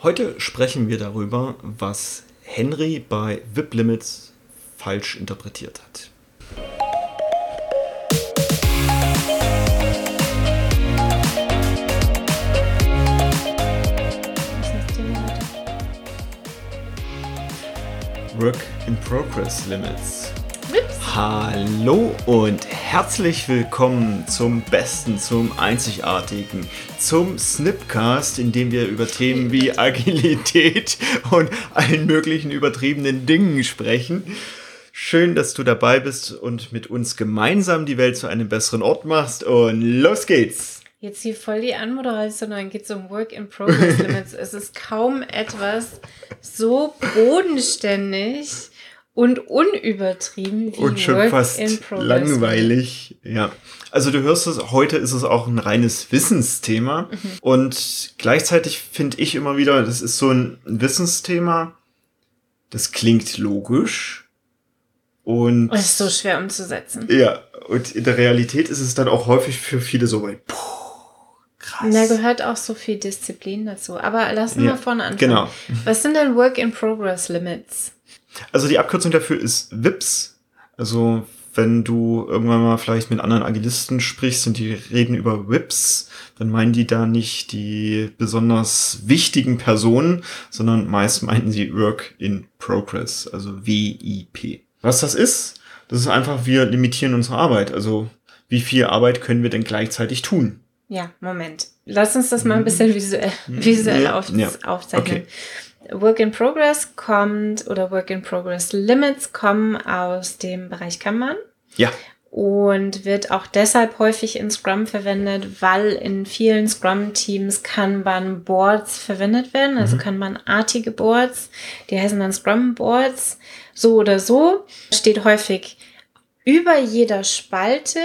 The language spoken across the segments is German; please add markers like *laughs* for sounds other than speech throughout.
Heute sprechen wir darüber, was Henry bei VIP Limits falsch interpretiert hat. Work in Progress Limits. Ups. Hallo und herzlich willkommen zum besten, zum einzigartigen, zum Snipcast, in dem wir über Themen wie *laughs* Agilität und allen möglichen übertriebenen Dingen sprechen. Schön, dass du dabei bist und mit uns gemeinsam die Welt zu einem besseren Ort machst. Und los geht's! Jetzt hier voll die Anmoderation, dann geht es um Work in Progress Limits. es ist kaum etwas so bodenständig und unübertrieben wie und schon Work fast in Progress. langweilig. Ja. Also du hörst es, heute ist es auch ein reines Wissensthema. Mhm. Und gleichzeitig finde ich immer wieder, das ist so ein Wissensthema, das klingt logisch. Und Und es ist so schwer umzusetzen. ja, und in der Realität ist es dann auch häufig für viele so weit. Puh, krass. Da gehört auch so viel Disziplin dazu. Aber lass uns Ja, mal vorne anfangen. genau. Was sind denn Work in Progress Limits? Also die Abkürzung dafür ist WIPS. Also wenn du irgendwann mal vielleicht mit anderen Agilisten sprichst und die reden über WIPS, dann meinen die da nicht die besonders wichtigen Personen, sondern meist meinten sie Work in Progress, also WIP. Was das ist, das ist einfach, wir limitieren unsere Arbeit. Also wie viel Arbeit können wir denn gleichzeitig tun? Ja, Moment. Lass uns das mal ein bisschen visuell, visuell Mhm. Auf, ja. aufzeichnen. Work in Progress kommt oder Work in Progress Limits kommen aus dem Bereich Kanban Ja, und wird auch deshalb häufig in Scrum verwendet, weil in vielen Scrum-Teams Kanban-Boards verwendet werden, also Kanban-artige Boards. Die heißen dann Scrum-Boards. So oder so steht häufig über jeder Spalte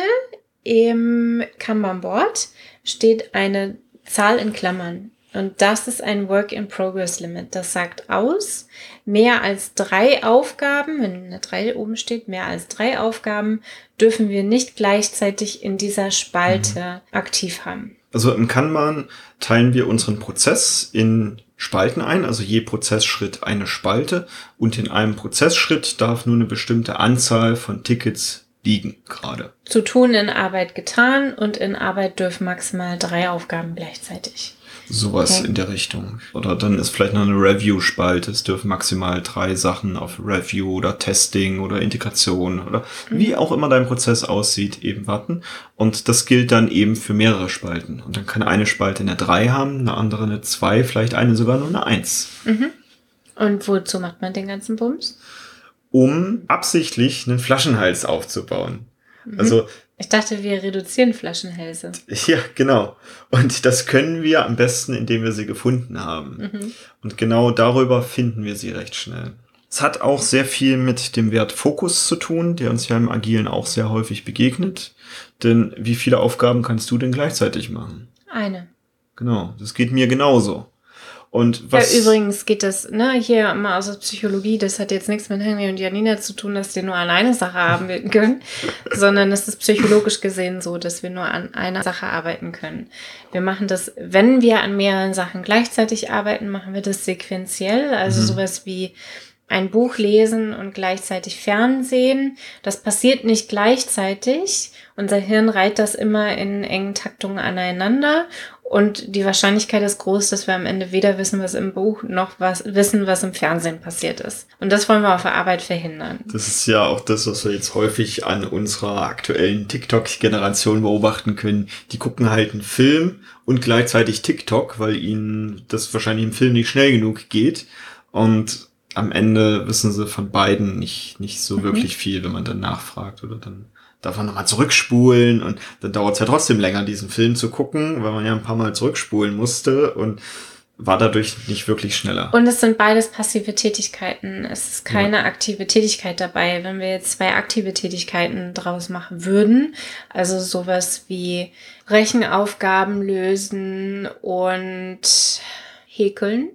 im Kanban-Board steht eine Zahl in Klammern. Und das ist ein Work-in-Progress-Limit. Das sagt aus, mehr als drei Aufgaben, wenn eine 3 oben steht, mehr als drei Aufgaben dürfen wir nicht gleichzeitig in dieser Spalte aktiv haben. Also im Kanban teilen wir unseren Prozess in Spalten ein, also je Prozessschritt eine Spalte und in einem Prozessschritt darf nur eine bestimmte Anzahl von Tickets liegen gerade. Zu tun in Arbeit getan und in Arbeit dürfen maximal drei Aufgaben gleichzeitig. Sowas Okay. in der Richtung. Oder dann ist vielleicht noch eine Review-Spalte. Es dürfen maximal drei Sachen auf Review oder Testing oder Integration oder wie auch immer dein Prozess aussieht, eben warten. Und das gilt dann eben für mehrere Spalten. Und dann kann eine Spalte eine 3 haben, eine andere eine 2, vielleicht eine sogar nur eine 1. Und wozu macht man den ganzen Bums? um absichtlich einen Flaschenhals aufzubauen. Also, Ich dachte, wir reduzieren Flaschenhälse. *laughs* ja, genau. Und das können wir am besten, indem wir sie gefunden haben. Und genau darüber finden wir sie recht schnell. Es hat auch sehr viel mit dem Wert Fokus zu tun, der uns ja im Agilen auch sehr häufig begegnet. Denn wie viele Aufgaben kannst du denn gleichzeitig machen? Eine. Genau, das geht mir genauso. Und was Ja, übrigens geht das, ne, hier mal aus der Psychologie, das hat jetzt nichts mit Henry und Janina zu tun, dass die nur an eine Sache *laughs* arbeiten können, sondern es ist psychologisch gesehen so, dass wir nur an einer Sache arbeiten können. Wir machen das, wenn wir an mehreren Sachen gleichzeitig arbeiten, machen wir das sequenziell, also sowas wie ein Buch lesen und gleichzeitig Fernsehen. Das passiert nicht gleichzeitig. Unser Hirn reiht das immer in engen Taktungen aneinander. Und die Wahrscheinlichkeit ist groß, dass wir am Ende weder wissen, was im Buch, noch was wissen, was im Fernsehen passiert ist. Und das wollen wir auf der Arbeit verhindern. Das ist ja auch das, was wir jetzt häufig an unserer aktuellen TikTok-Generation beobachten können. Die gucken halt einen Film und gleichzeitig TikTok, weil ihnen das wahrscheinlich im Film nicht schnell genug geht. Und am Ende wissen sie von beiden nicht, nicht so wirklich viel, wenn man dann nachfragt oder dann darf man nochmal zurückspulen und dann dauert es ja trotzdem länger, diesen Film zu gucken, weil man ja ein paar Mal zurückspulen musste und war dadurch nicht wirklich schneller. Und es sind beides passive Tätigkeiten. Es ist keine aktive Tätigkeit dabei. Wenn wir jetzt zwei aktive Tätigkeiten draus machen würden, also sowas wie Rechenaufgaben lösen und häkeln,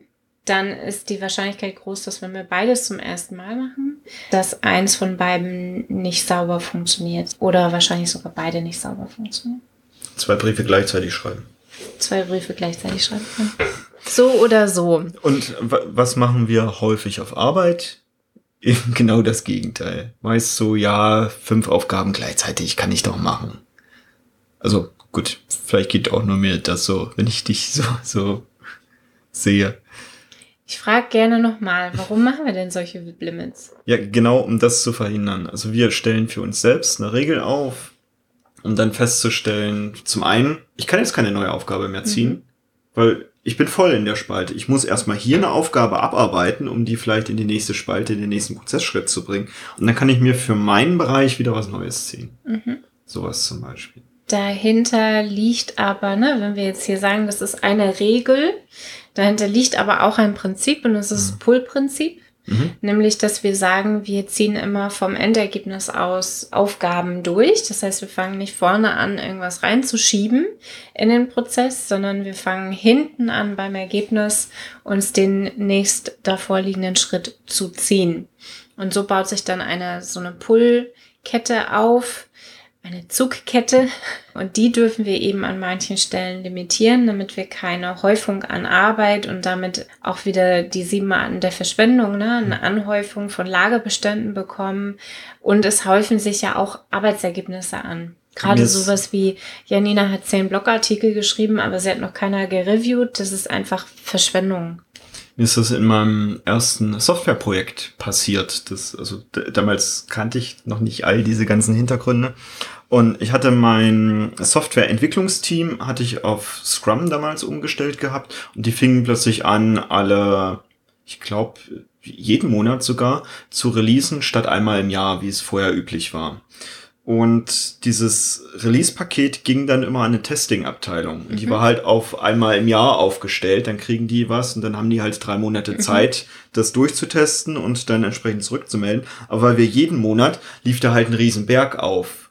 dann ist die Wahrscheinlichkeit groß, dass wenn wir beides zum ersten Mal machen, dass eins von beiden nicht sauber funktioniert. Oder wahrscheinlich sogar beide nicht sauber funktionieren. Zwei Briefe gleichzeitig schreiben. Zwei Briefe gleichzeitig schreiben können. *laughs* So oder so. Und was machen wir häufig auf Arbeit? *laughs* Eben genau das Gegenteil. Meist so, ja, fünf Aufgaben gleichzeitig kann ich doch machen. Also gut, vielleicht geht auch nur mir das so, wenn ich dich so, so sehe. Ich frage gerne nochmal, warum machen wir denn solche Limits? Ja, genau, um das zu verhindern. Also wir stellen für uns selbst eine Regel auf, um dann festzustellen, zum einen, ich kann jetzt keine neue Aufgabe mehr ziehen, mhm. weil ich bin voll in der Spalte. Ich muss erstmal hier eine Aufgabe abarbeiten, um die vielleicht in die nächste Spalte, in den nächsten Prozessschritt zu bringen. Und dann kann ich mir für meinen Bereich wieder was Neues ziehen. Mhm. Sowas zum Beispiel. Dahinter liegt aber, ne, wenn wir jetzt hier sagen, das ist eine Regel, dahinter liegt aber auch ein Prinzip und das ist das mhm. Pull-Prinzip. Mhm. Nämlich, dass wir sagen, wir ziehen immer vom Endergebnis aus Aufgaben durch. Das heißt, wir fangen nicht vorne an, irgendwas reinzuschieben in den Prozess, sondern wir fangen hinten an beim Ergebnis, uns den nächst davor liegenden Schritt zu ziehen. Und so baut sich dann eine, so eine Pull-Kette auf, eine Zugkette und die dürfen wir eben an manchen Stellen limitieren, damit wir keine Häufung an Arbeit und damit auch wieder die sieben Arten der Verschwendung, ne, eine Anhäufung von Lagerbeständen bekommen und es häufen sich ja auch Arbeitsergebnisse an. Gerade yes. sowas wie Janina hat zehn Blogartikel geschrieben, aber sie hat noch keiner gereviewt. Das ist einfach Verschwendung. Mir ist das in meinem ersten Softwareprojekt passiert. Das, also damals kannte ich noch nicht all diese ganzen Hintergründe. Und ich hatte mein Softwareentwicklungsteam hatte ich auf Scrum damals umgestellt gehabt und die fingen plötzlich an, alle, ich glaube, jeden Monat sogar zu releasen, statt einmal im Jahr, wie es vorher üblich war. Und dieses Release-Paket ging dann immer an eine Testing-Abteilung. Mhm. Die war halt auf einmal im Jahr aufgestellt. Dann kriegen die was und dann haben die halt drei Monate mhm. Zeit, das durchzutesten und dann entsprechend zurückzumelden. Aber weil wir jeden Monat lief da halt ein Riesenberg auf.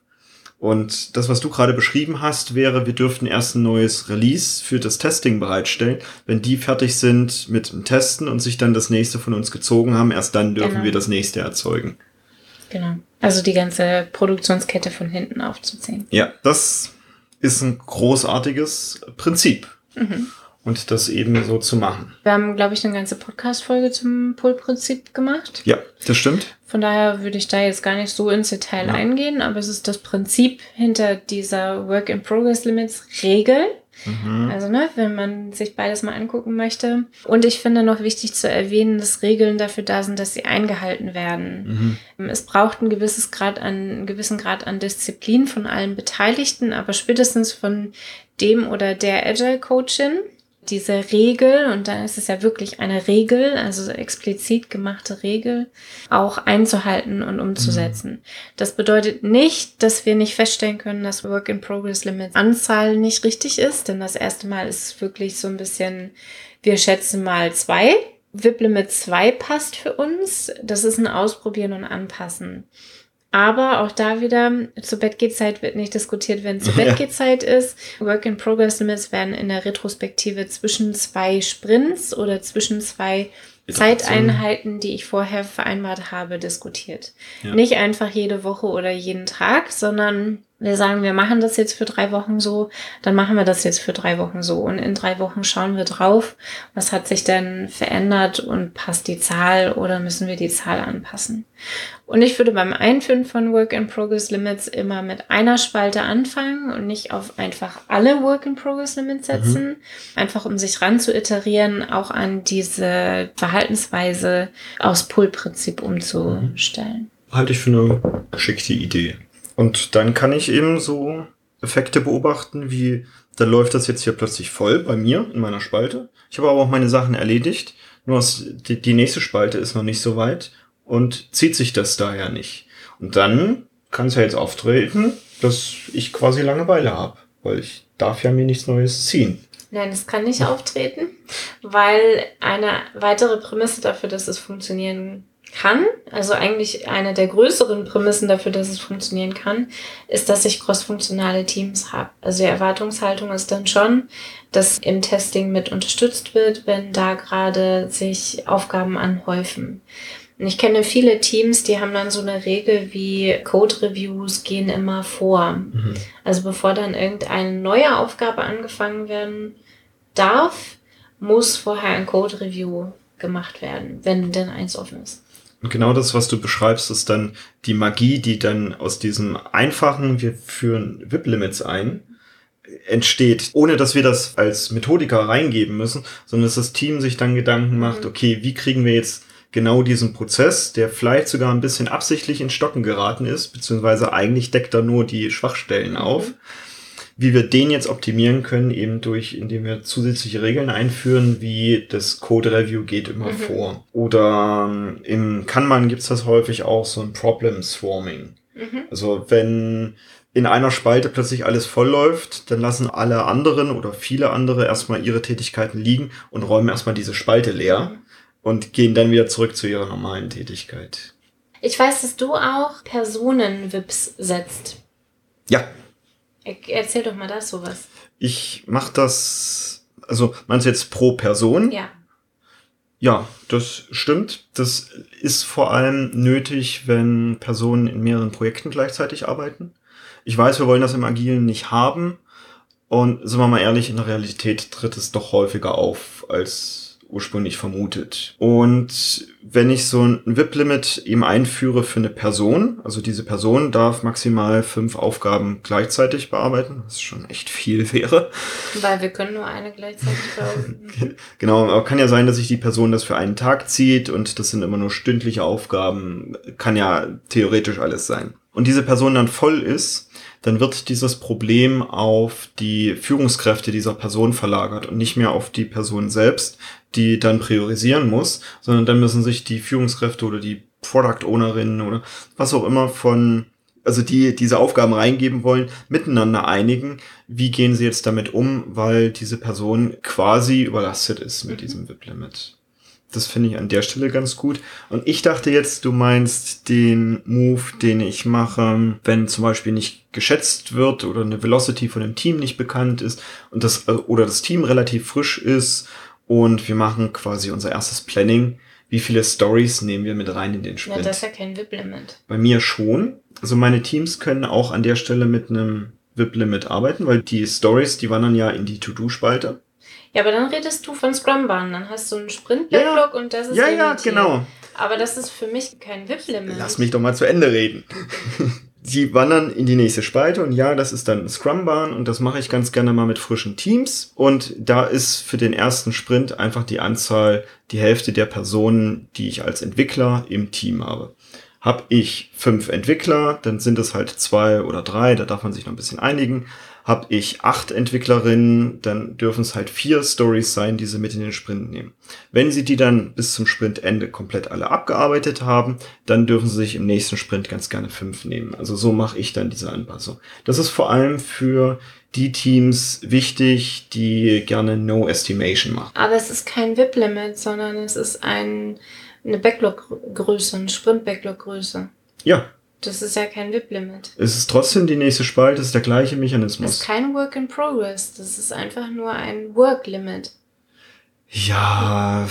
Und das, was du gerade beschrieben hast, wäre, wir dürften erst ein neues Release für das Testing bereitstellen. Wenn die fertig sind mit dem Testen und sich dann das nächste von uns gezogen haben, erst dann dürfen genau. wir das nächste erzeugen. Genau. Also die ganze Produktionskette von hinten aufzuziehen. Ja, das ist ein großartiges Prinzip. Mhm. Und das eben so zu machen. Wir haben, glaube ich, eine ganze Podcast-Folge zum Pull-Prinzip gemacht. Ja, das stimmt. Von daher würde ich da jetzt gar nicht so ins Detail ja. eingehen, aber es ist das Prinzip hinter dieser Work-in-Progress-Limits-Regel. Mhm. Also, ne, wenn man sich beides mal angucken möchte. Und ich finde noch wichtig zu erwähnen, dass Regeln dafür da sind, dass sie eingehalten werden. Mhm. Es braucht ein gewisses Grad an, einen gewissen Grad an Disziplin von allen Beteiligten, aber spätestens von dem oder der Agile Coachin diese Regel, und da ist es ja wirklich eine Regel, also explizit gemachte Regel, auch einzuhalten und umzusetzen. Mhm. Das bedeutet nicht, dass wir nicht feststellen können, dass Work in Progress Limits Anzahl nicht richtig ist, denn das erste Mal ist wirklich so ein bisschen, wir schätzen mal zwei. WIP Limit 2 passt für uns. Das ist ein Ausprobieren und Anpassen. Aber auch da wieder, zur Bettgehzeit wird nicht diskutiert, wenn zur Bettgehzeit ist. Work in Progress Limits werden in der Retrospektive zwischen zwei Sprints oder zwischen zwei Zeiteinheiten, die ich vorher vereinbart habe, diskutiert. Ja. Nicht einfach jede Woche oder jeden Tag, sondern wir sagen, wir machen das jetzt für drei Wochen so, dann machen wir das jetzt für drei Wochen so. Und in drei Wochen schauen wir drauf, was hat sich denn verändert und passt die Zahl oder müssen wir die Zahl anpassen. Und ich würde beim Einführen von Work in Progress Limits immer mit einer Spalte anfangen und nicht auf einfach alle Work in Progress Limits mhm. setzen. Mhm. Einfach um sich ran zu iterieren, auch an diese Verhaltensweise aus Pull-Prinzip umzustellen. Halte ich für eine geschickte Idee. Und dann kann ich eben so Effekte beobachten, wie dann läuft das jetzt hier plötzlich voll bei mir in meiner Spalte. Ich habe aber auch meine Sachen erledigt. Nur die, die nächste Spalte ist noch nicht so weit und zieht sich das daher nicht. Und dann kann es ja jetzt auftreten, dass ich quasi Langeweile habe, weil ich darf ja mir nichts Neues ziehen. Nein, es kann nicht auftreten, weil eine weitere Prämisse dafür, dass es funktionieren kann, also eigentlich eine der größeren Prämissen dafür, dass es funktionieren kann, ist, dass ich crossfunktionale Teams habe. Also die Erwartungshaltung ist dann schon, dass im Testing mit unterstützt wird, wenn da gerade sich Aufgaben anhäufen. Und ich kenne viele Teams, die haben dann so eine Regel wie Code-Reviews gehen immer vor. Mhm. Also bevor dann irgendeine neue Aufgabe angefangen werden darf, muss vorher ein Code-Review gemacht werden, wenn denn eins offen ist. Und genau das, was du beschreibst, ist dann die Magie, die dann aus diesem einfachen, wir führen VIP-Limits ein, entsteht, ohne dass wir das als Methodiker reingeben müssen, sondern dass das Team sich dann Gedanken macht, Mhm. okay, wie kriegen wir jetzt genau diesen Prozess, der vielleicht sogar ein bisschen absichtlich in Stocken geraten ist, beziehungsweise eigentlich deckt er nur die Schwachstellen Mhm. Wie wir den jetzt optimieren können, eben durch, indem wir zusätzliche Regeln einführen, wie das Code Review geht immer Mhm. vor. Oder ähm, im Kanban gibt's das häufig auch so ein Problem Swarming. Mhm. Also wenn in einer Spalte plötzlich alles voll läuft, dann lassen alle anderen oder viele andere erstmal ihre Tätigkeiten liegen und räumen erstmal diese Spalte leer und gehen dann wieder zurück zu ihrer normalen Tätigkeit. Ich weiß, dass du auch Personen-Vips setzt. Ja, erzähl doch mal das sowas. ich mache das, also meinst du jetzt pro Person? Ja. Ja, das stimmt. Das ist vor allem nötig, wenn Personen in mehreren Projekten gleichzeitig arbeiten. Ich weiß, wir wollen das im Agilen nicht haben. Und sind wir mal ehrlich, in der Realität tritt es doch häufiger auf als ursprünglich vermutet. Und wenn ich so ein VIP-Limit eben einführe für eine Person, also diese Person darf maximal fünf Aufgaben gleichzeitig bearbeiten, was schon echt viel *laughs* wäre. Weil wir können nur eine gleichzeitig *laughs* bearbeiten. Genau, aber kann ja sein, dass sich die Person das für einen Tag zieht und das sind immer nur stündliche Aufgaben. Kann ja theoretisch alles sein. Und diese Person dann voll ist, dann wird dieses Problem auf die Führungskräfte dieser Person verlagert und nicht mehr auf die Person selbst, die dann priorisieren muss, sondern dann müssen sich die Führungskräfte oder die Product Ownerinnen oder was auch immer von, also die diese Aufgaben reingeben wollen, miteinander einigen, wie gehen sie jetzt damit um, weil diese Person quasi überlastet ist mit Mhm. diesem VIP-Limit. Das finde ich an der Stelle ganz gut. Und ich dachte jetzt, du meinst den Move, den ich mache, wenn zum Beispiel nicht geschätzt wird oder eine Velocity von dem Team nicht bekannt ist und das, äh, oder das Team relativ frisch ist und wir machen quasi unser erstes Planning. Wie viele Stories nehmen wir mit rein in den Ja, Sprint? das ist ja kein VIP-Limit. Bei mir schon. Also meine Teams können auch an der Stelle mit einem VIP-Limit arbeiten, weil die Stories, die wandern ja in die To-Do-Spalte. Ja, aber dann redest du von Scrum-Bahn. Dann hast du einen Sprint-Backlog und das ist Ja, ja, genau. Aber das ist für mich kein VIP-Limit. Lass mich doch mal zu Ende reden. *laughs* Sie wandern in die nächste Spalte und ja, das ist dann Scrum-Bahn und das mache ich ganz gerne mal mit frischen Teams. Und da ist für den ersten Sprint einfach die Anzahl die Hälfte der Personen, die ich als Entwickler im Team habe. Hab ich fünf Entwickler, dann sind es halt zwei oder drei, da darf man sich noch ein bisschen einigen. Hab ich acht Entwicklerinnen, dann dürfen es halt vier Stories sein, die sie mit in den Sprint nehmen. Wenn sie die dann bis zum Sprintende komplett alle abgearbeitet haben, dann dürfen sie sich im nächsten Sprint ganz gerne fünf nehmen. Also so mache ich dann diese Anpassung. Das ist vor allem für die Teams wichtig, die gerne No Estimation machen. Aber es ist kein VIP-Limit, sondern es ist ein, eine Backlog-Größe, eine Sprint-Backlog-Größe. Ja, Das ist ja kein VIP-Limit. es ist trotzdem die nächste Spalte, es ist der gleiche Das Mechanismus. ist kein Work in Progress. Das ist einfach nur ein Work-Limit. Ja,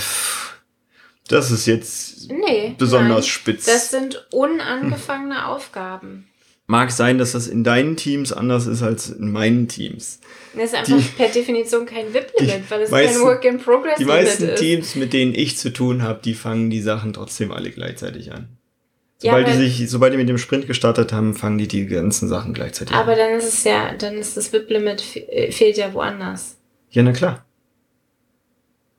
das ist jetzt Nee. besonders nein. spitz. Das sind unangefangene Aufgaben. Mag sein, dass das in deinen Teams anders ist als in meinen Teams. Das ist einfach Die- per Definition kein VIP-Limit, weil es meisten- kein Work in Die Progress-Limit meisten ist. Teams, mit denen ich zu tun habe, die fangen die Sachen trotzdem alle gleichzeitig an. Ja, Sobald die aber- sich, sobald die mit dem Sprint gestartet haben, fangen die die ganzen Sachen gleichzeitig Aber an. dann ist es ja, dann ist das VIP-Limit fe- äh, fehlt ja woanders. Ja, na klar.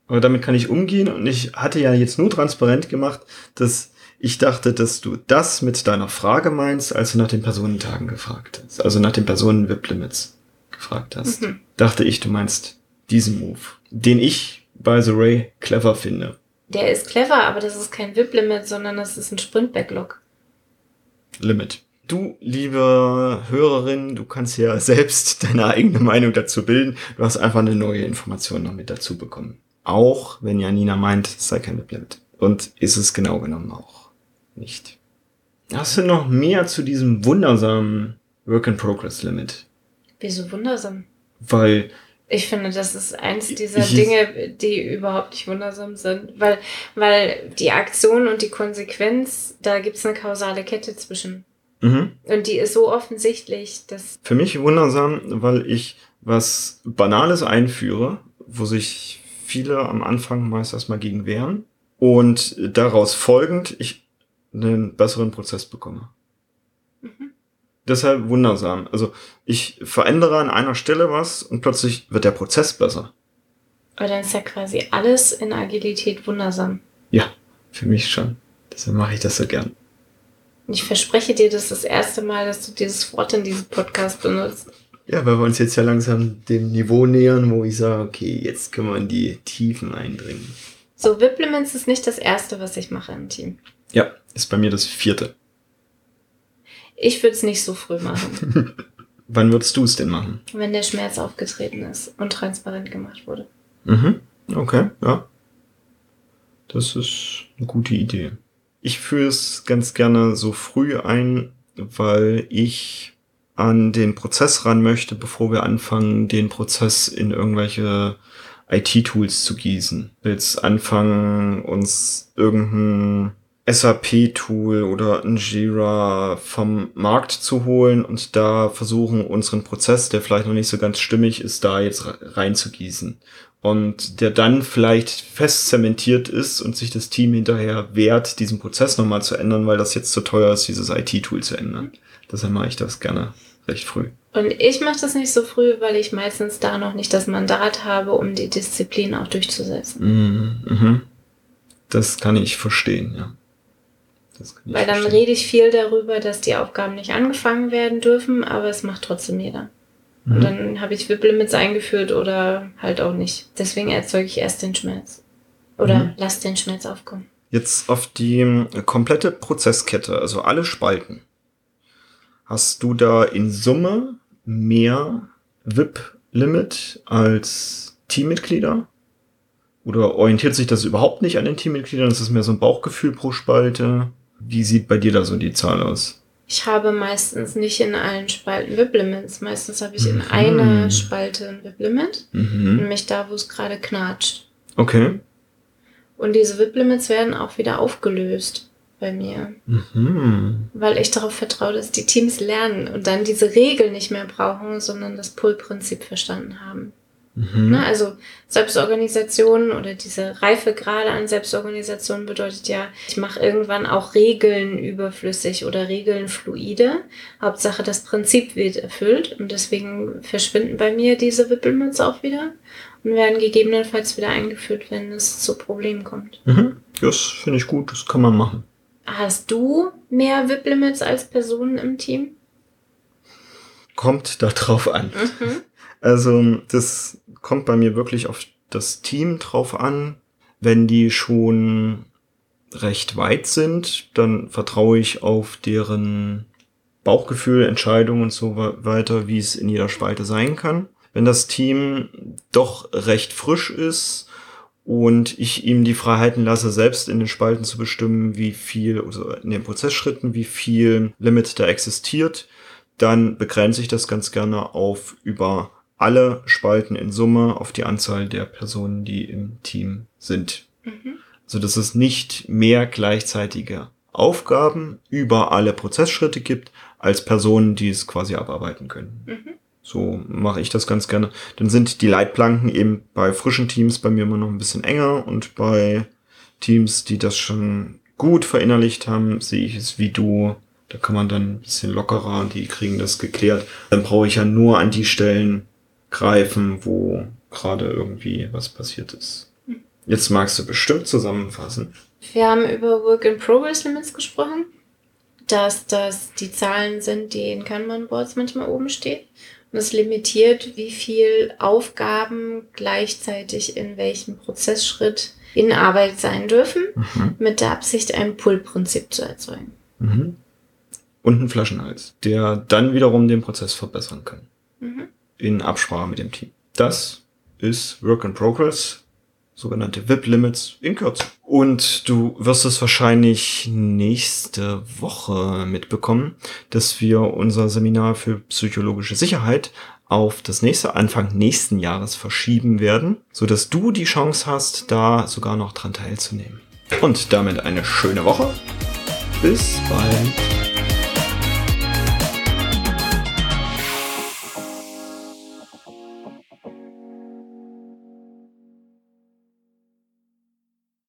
Aber damit kann ich umgehen und ich hatte ja jetzt nur transparent gemacht, dass ich dachte, dass du das mit deiner Frage meinst, als du nach den Personentagen gefragt hast. Also nach den Personen-VIP-Limits gefragt hast. Mhm. Dachte ich, du meinst diesen Move, den ich, by the way, clever finde. Der ist clever, aber das ist kein VIP-Limit, sondern das ist ein Sprint-Backlog. Limit. Du, liebe Hörerin, du kannst ja *laughs* selbst deine eigene Meinung dazu bilden. Du hast einfach eine neue Information noch mit dazu bekommen. Auch wenn Janina meint, es sei kein Limit. Und ist es genau genommen auch nicht. Hast du noch mehr zu diesem wundersamen Work-in-Progress-Limit? Wieso wundersam? Weil, Ich finde, das ist eins dieser Ich- Dinge, die überhaupt nicht wundersam sind. Weil, weil die Aktion und die Konsequenz, da gibt's eine kausale Kette zwischen. mhm. Und die ist so offensichtlich, dass. Für mich wundersam, weil ich was Banales einführe, wo sich viele am Anfang meist erstmal gegen wehren und daraus folgend ich einen besseren Prozess bekomme. Deshalb wundersam. Also ich verändere an einer Stelle was und plötzlich wird der Prozess besser. Aber dann ist ja quasi alles in Agilität wundersam. Ja, für mich schon. Deshalb mache ich das so gern. Ich verspreche dir, das ist das erste Mal, dass du dieses Wort in diesem Podcast benutzt. Ja, weil wir uns jetzt ja langsam dem Niveau nähern, wo ich sage, okay, jetzt können wir in die Tiefen eindringen. So, Wiplements ist nicht das erste, was ich mache im Team. Ja, ist bei mir das vierte. Ich würde es nicht so früh machen. *laughs* Wann würdest du es denn machen? Wenn der Schmerz aufgetreten ist und transparent gemacht wurde. Mhm. Okay, ja. Das ist eine gute Idee. Ich führe es ganz gerne so früh ein, weil ich an den Prozess ran möchte, bevor wir anfangen, den Prozess in irgendwelche IT-Tools zu gießen. Jetzt anfangen, uns irgendein SAP-Tool oder ein Jira vom Markt zu holen und da versuchen, unseren Prozess, der vielleicht noch nicht so ganz stimmig ist, da jetzt reinzugießen. Und der dann vielleicht fest zementiert ist und sich das Team hinterher wehrt, diesen Prozess nochmal zu ändern, weil das jetzt zu teuer ist, dieses IT-Tool zu ändern. Deshalb mache ich das gerne recht früh. Und ich mache das nicht so früh, weil ich meistens da noch nicht das Mandat habe, um die Disziplin auch durchzusetzen. Mhm. mhm. Das kann ich verstehen, ja. Weil dann verstehen. rede ich viel darüber, dass die Aufgaben nicht angefangen werden dürfen, aber es macht trotzdem jeder. Mhm. Und dann habe ich WIP-Limits eingeführt oder halt auch nicht. Deswegen erzeuge ich erst den Schmerz. Oder mhm. lass den Schmerz aufkommen. Jetzt auf die komplette Prozesskette, also alle Spalten. Hast du da in Summe mehr VIP-Limit als Teammitglieder? Oder orientiert sich das überhaupt nicht an den Teammitgliedern? Das ist mehr so ein Bauchgefühl pro Spalte. Wie sieht bei dir da so die Zahl aus? Ich habe meistens nicht in allen Spalten VIP-Limits. Meistens habe ich in mhm. einer Spalte ein VIP-Limit. Mhm. Nämlich da, wo es gerade knatscht. Okay. Und diese VIP-Limits werden auch wieder aufgelöst bei mir. Mhm. Weil ich darauf vertraue, dass die Teams lernen und dann diese Regeln nicht mehr brauchen, sondern das Pull-Prinzip verstanden haben. Mhm. Ne? Also Selbstorganisation oder diese Reife gerade an Selbstorganisation bedeutet ja, ich mache irgendwann auch Regeln überflüssig oder Regeln fluide. Hauptsache das Prinzip wird erfüllt und deswegen verschwinden bei mir diese Wippelmütze auch wieder und werden gegebenenfalls wieder eingeführt, wenn es zu Problemen kommt. Mhm. Das finde ich gut, das kann man machen. Hast du mehr VIP-Limits als Personen im Team? Kommt darauf an. Mhm. Also, das kommt bei mir wirklich auf das Team drauf an. Wenn die schon recht weit sind, dann vertraue ich auf deren Bauchgefühl, Entscheidungen und so weiter, wie es in jeder Spalte sein kann. Wenn das Team doch recht frisch ist, und ich ihm die Freiheiten lasse, selbst in den Spalten zu bestimmen, wie viel, also in den Prozessschritten, wie viel Limit da existiert, dann begrenze ich das ganz gerne auf über alle Spalten in Summe auf die Anzahl der Personen, die im Team sind. Mhm. Also dass es nicht mehr gleichzeitige Aufgaben über alle Prozessschritte gibt, als Personen, die es quasi abarbeiten können. Mhm. So mache ich das ganz gerne. Dann sind die Leitplanken eben bei frischen Teams bei mir immer noch ein bisschen enger und bei Teams, die das schon gut verinnerlicht haben, sehe ich es wie du. Da kann man dann ein bisschen lockerer, die kriegen das geklärt. Dann brauche ich ja nur an die Stellen greifen, wo gerade irgendwie was passiert ist. Jetzt magst du bestimmt zusammenfassen. Wir haben über Work-in-Progress-Limits gesprochen, dass das die Zahlen sind, die in Kanban-Boards manchmal oben stehen. Und es limitiert, wie viel Aufgaben gleichzeitig in welchem Prozessschritt in Arbeit sein dürfen, mhm. mit der Absicht, ein Pull-Prinzip zu erzeugen. Mhm. Und einen Flaschenhals, der dann wiederum den Prozess verbessern kann. In Absprache mit dem Team. Das ist Work in Progress sogenannte VIP-Limits in Kürze. Und du wirst es wahrscheinlich nächste Woche mitbekommen, dass wir unser Seminar für psychologische Sicherheit auf das nächste Anfang nächsten Jahres verschieben werden, so dass du die Chance hast, da sogar noch dran teilzunehmen. Und damit eine schöne Woche. Bis bald.